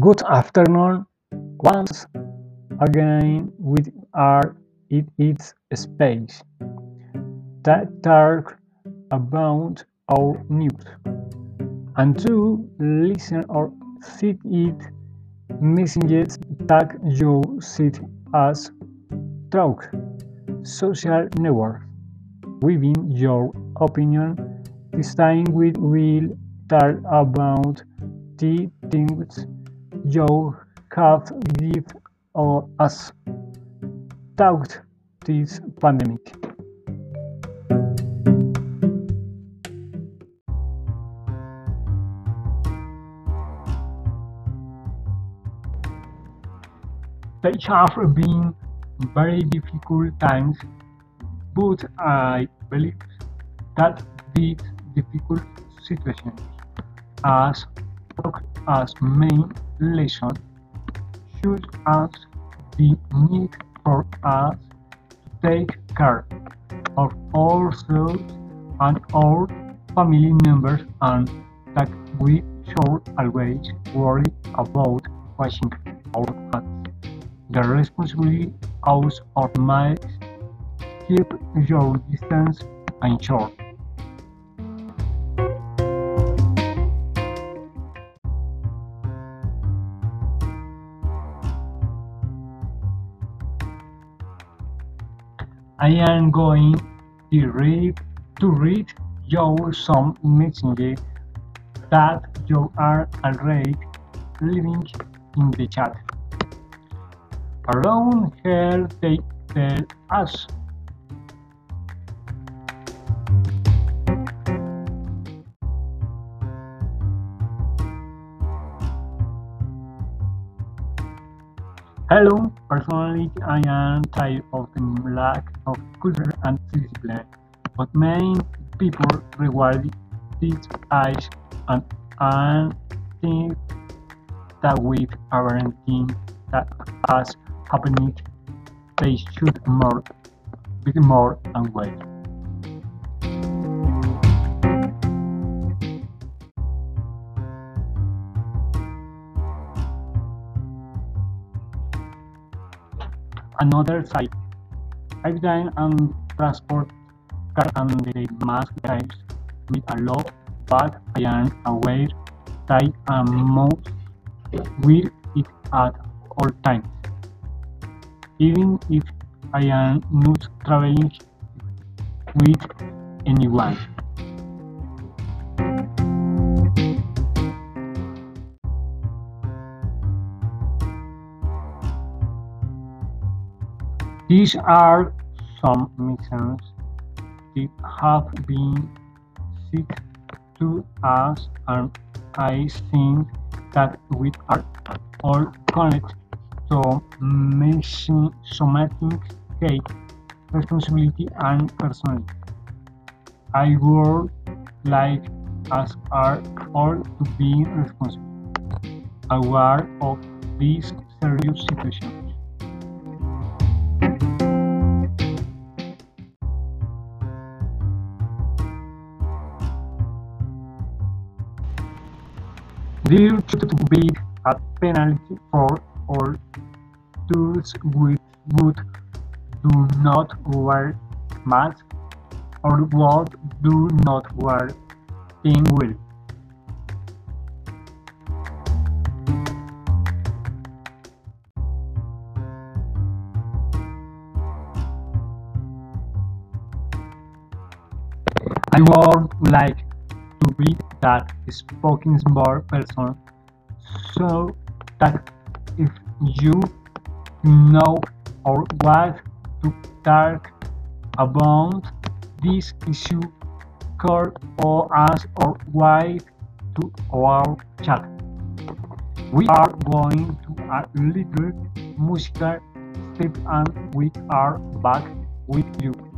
Good afternoon. Once again, we are in its space. That talk about our news. And to listen or see it messages that you see as talk. Social network. Within your opinion this time we will talk about the things you have give or us throughout this pandemic. They have been very difficult times, but I believe that these difficult situations as as main lesson should us the need for us to take care of ourselves and our family members and that we should always worry about washing our hands. The responsibility out of minds keep your distance and short. I am going to read to read you some messages that you are already leaving in the chat. Around here they tell us Hello, personally I am tired of the lack of culture and discipline, but many people regard these as and I think that with parenting that has happened, they should more be more aware. Another side, I've on transport car and the mask drives with a lot, but I am aware that I must wear it at all times, even if I am not traveling with anyone. These are some missions that have been said to us and I think that we are all connected to mention somatic take responsibility and personality. I would like us are all to be responsible, aware of these serious situations. There should be a penalty for all those with would do not wear masks or would do not wear thing will. I would like to be that spoken smart person so that if you know or want to talk about this issue call or ask or write to our chat. We are going to a little musical step and we are back with you.